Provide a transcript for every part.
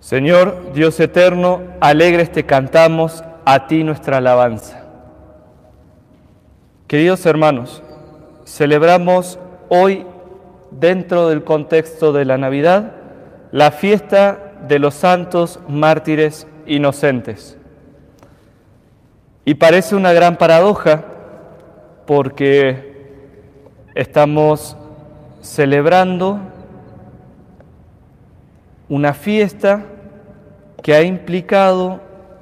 Señor Dios eterno, alegres te cantamos, a ti nuestra alabanza. Queridos hermanos, celebramos hoy, dentro del contexto de la Navidad, la fiesta de los santos mártires inocentes. Y parece una gran paradoja porque estamos celebrando una fiesta que ha implicado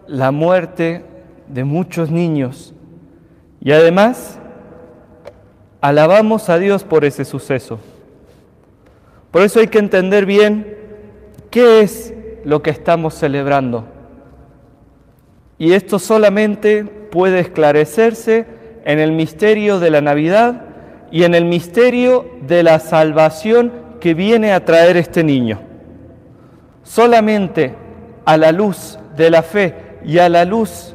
la muerte de muchos niños y además alabamos a Dios por ese suceso. Por eso hay que entender bien qué es lo que estamos celebrando. Y esto solamente puede esclarecerse en el misterio de la Navidad y en el misterio de la salvación que viene a traer este niño. Solamente a la luz de la fe y a la luz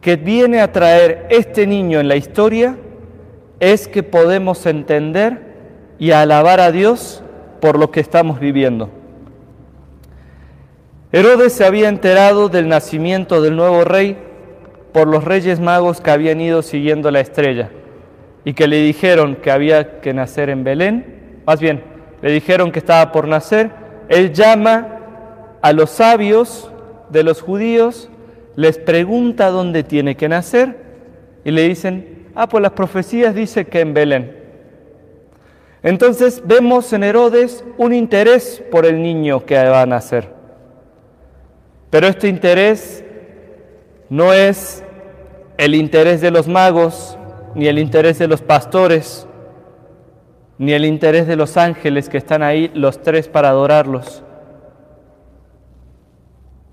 que viene a traer este niño en la historia, es que podemos entender y alabar a Dios por lo que estamos viviendo. Herodes se había enterado del nacimiento del nuevo rey por los reyes magos que habían ido siguiendo la estrella y que le dijeron que había que nacer en Belén, más bien, le dijeron que estaba por nacer él llama a los sabios de los judíos, les pregunta dónde tiene que nacer y le dicen, ah, pues las profecías dicen que en Belén. Entonces vemos en Herodes un interés por el niño que va a nacer. Pero este interés no es el interés de los magos, ni el interés de los pastores, ni el interés de los ángeles que están ahí los tres para adorarlos.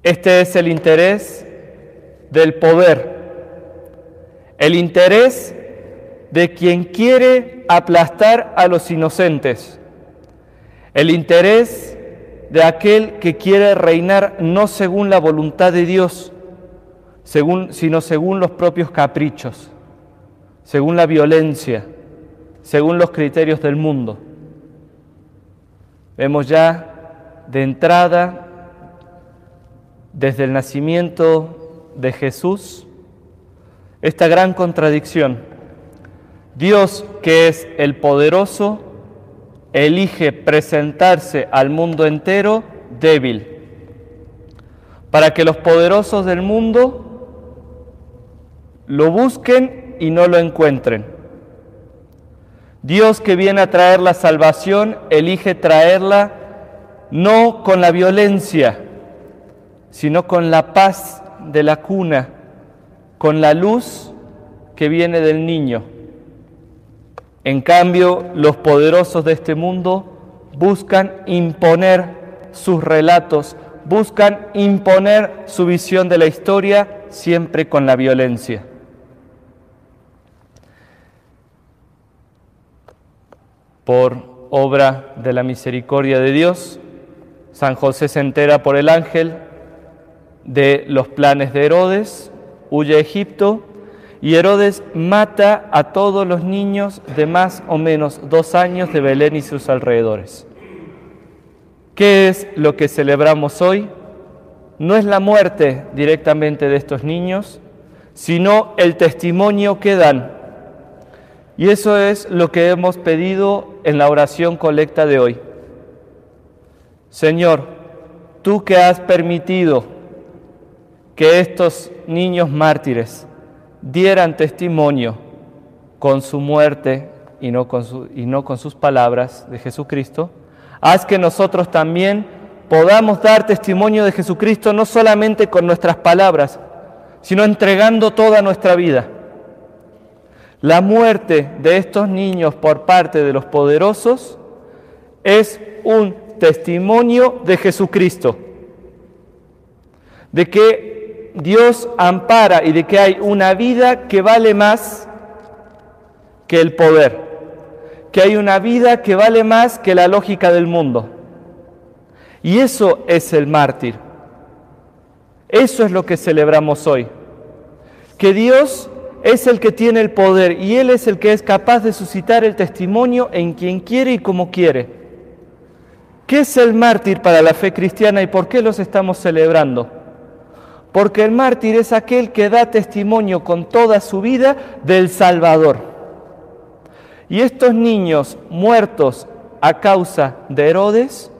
Este es el interés del poder, el interés de quien quiere aplastar a los inocentes, el interés de aquel que quiere reinar no según la voluntad de Dios, según, sino según los propios caprichos, según la violencia según los criterios del mundo. Vemos ya de entrada, desde el nacimiento de Jesús, esta gran contradicción. Dios, que es el poderoso, elige presentarse al mundo entero débil, para que los poderosos del mundo lo busquen y no lo encuentren Dios que viene a traer la salvación, elige traerla no con la violencia, sino con la paz de la cuna, con la luz que viene del niño. En cambio, los poderosos de este mundo buscan imponer sus relatos, buscan imponer su visión de la historia siempre con la violencia. Por obra de la misericordia de Dios. San José se entera por el ángel de los planes de Herodes, huye a Egipto y Herodes mata a todos los niños de más o menos dos años de Belén y sus alrededores. ¿Qué es lo que celebramos hoy? No es la muerte directamente de estos niños, sino el testimonio que dan y eso es lo que hemos pedido en la oración colecta de hoy. Señor, tú que has permitido que estos niños mártires dieran testimonio con su muerte y no con, y no con sus palabras de Jesucristo, haz que nosotros también podamos dar testimonio de Jesucristo no solamente con nuestras palabras, sino entregando toda nuestra vida la muerte de estos niños por parte de los poderosos es un testimonio de Jesucristo, de que Dios ampara y de que hay una vida que vale más que el poder, que hay una vida que vale más que la lógica del mundo. Y eso es el mártir. Eso es lo que celebramos hoy. Que Dios es el que tiene el poder y Él es el que es capaz de suscitar el testimonio en quien quiere y como quiere. ¿Qué es el mártir para la fe cristiana y por qué los estamos celebrando? Porque el mártir es aquel que da testimonio con toda su vida del Salvador. Y estos niños muertos a causa de Herodes,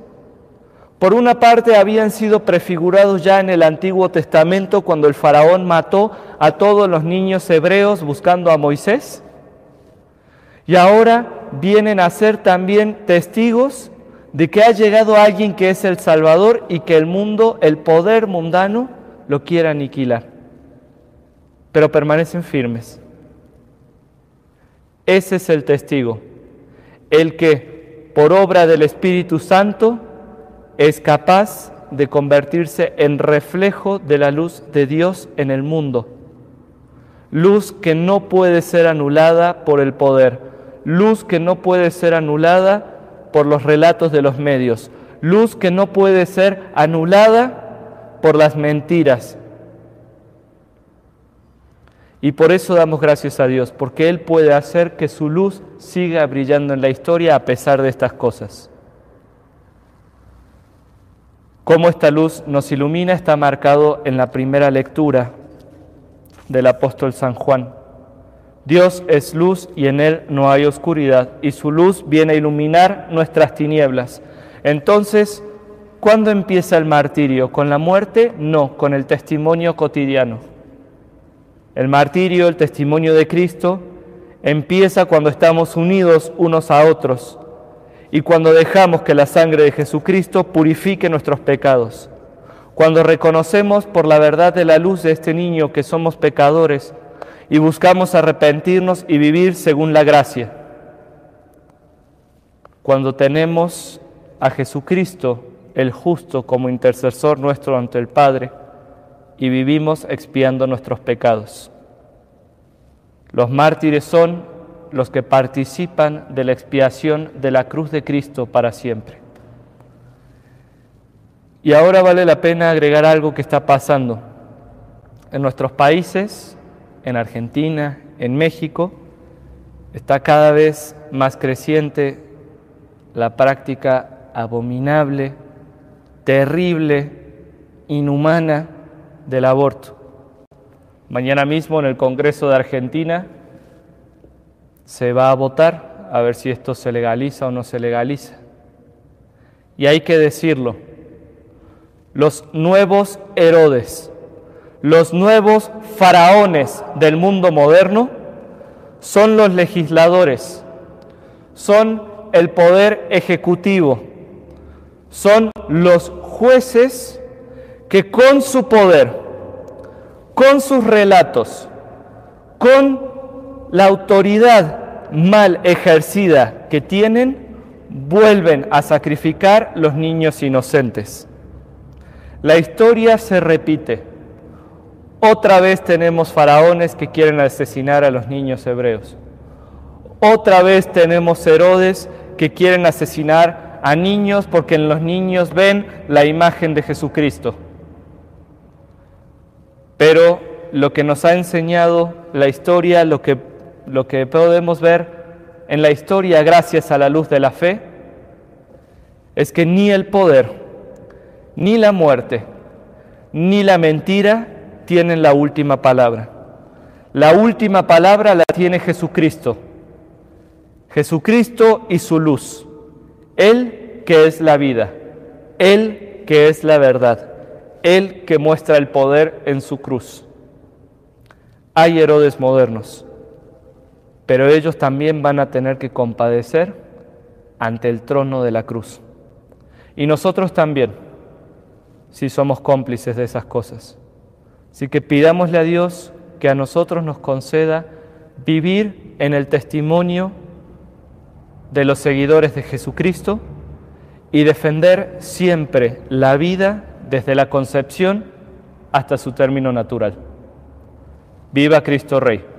por una parte habían sido prefigurados ya en el Antiguo Testamento cuando el faraón mató a todos los niños hebreos buscando a Moisés, y ahora vienen a ser también testigos de que ha llegado alguien que es el Salvador y que el mundo, el poder mundano, lo quiere aniquilar. Pero permanecen firmes. Ese es el testigo, el que por obra del Espíritu Santo es capaz de convertirse en reflejo de la luz de Dios en el mundo. Luz que no puede ser anulada por el poder, luz que no puede ser anulada por los relatos de los medios, luz que no puede ser anulada por las mentiras. Y por eso damos gracias a Dios, porque Él puede hacer que su luz siga brillando en la historia a pesar de estas cosas. Cómo esta luz nos ilumina está marcado en la primera lectura del apóstol San Juan. Dios es luz y en Él no hay oscuridad, y su luz viene a iluminar nuestras tinieblas. Entonces, ¿cuándo empieza el martirio? ¿Con la muerte? No, con el testimonio cotidiano. El martirio, el testimonio de Cristo, empieza cuando estamos unidos unos a otros y cuando dejamos que la sangre de Jesucristo purifique nuestros pecados, cuando reconocemos por la verdad de la luz de este niño que somos pecadores y buscamos arrepentirnos y vivir según la gracia, cuando tenemos a Jesucristo, el justo, como intercesor nuestro ante el Padre, y vivimos expiando nuestros pecados. Los mártires son los que participan de la expiación de la cruz de Cristo para siempre. Y ahora vale la pena agregar algo que está pasando en nuestros países, en Argentina, en México, está cada vez más creciente la práctica abominable, terrible, inhumana del aborto. Mañana mismo en el Congreso de Argentina se va a votar a ver si esto se legaliza o no se legaliza. Y hay que decirlo, los nuevos Herodes, los nuevos faraones del mundo moderno son los legisladores, son el poder ejecutivo, son los jueces que con su poder, con sus relatos, con la autoridad mal ejercida que tienen, vuelven a sacrificar los niños inocentes. La historia se repite. Otra vez tenemos faraones que quieren asesinar a los niños hebreos. Otra vez tenemos Herodes que quieren asesinar a niños porque en los niños ven la imagen de Jesucristo. Pero lo que nos ha enseñado la historia, lo que lo que podemos ver en la historia gracias a la luz de la fe es que ni el poder, ni la muerte, ni la mentira tienen la última palabra. La última palabra la tiene Jesucristo. Jesucristo y su luz. Él que es la vida. Él que es la verdad. Él que muestra el poder en su cruz. Hay Herodes modernos pero ellos también van a tener que compadecer ante el trono de la cruz. Y nosotros también, si somos cómplices de esas cosas. Así que pidámosle a Dios que a nosotros nos conceda vivir en el testimonio de los seguidores de Jesucristo y defender siempre la vida desde la concepción hasta su término natural. Viva Cristo Rey.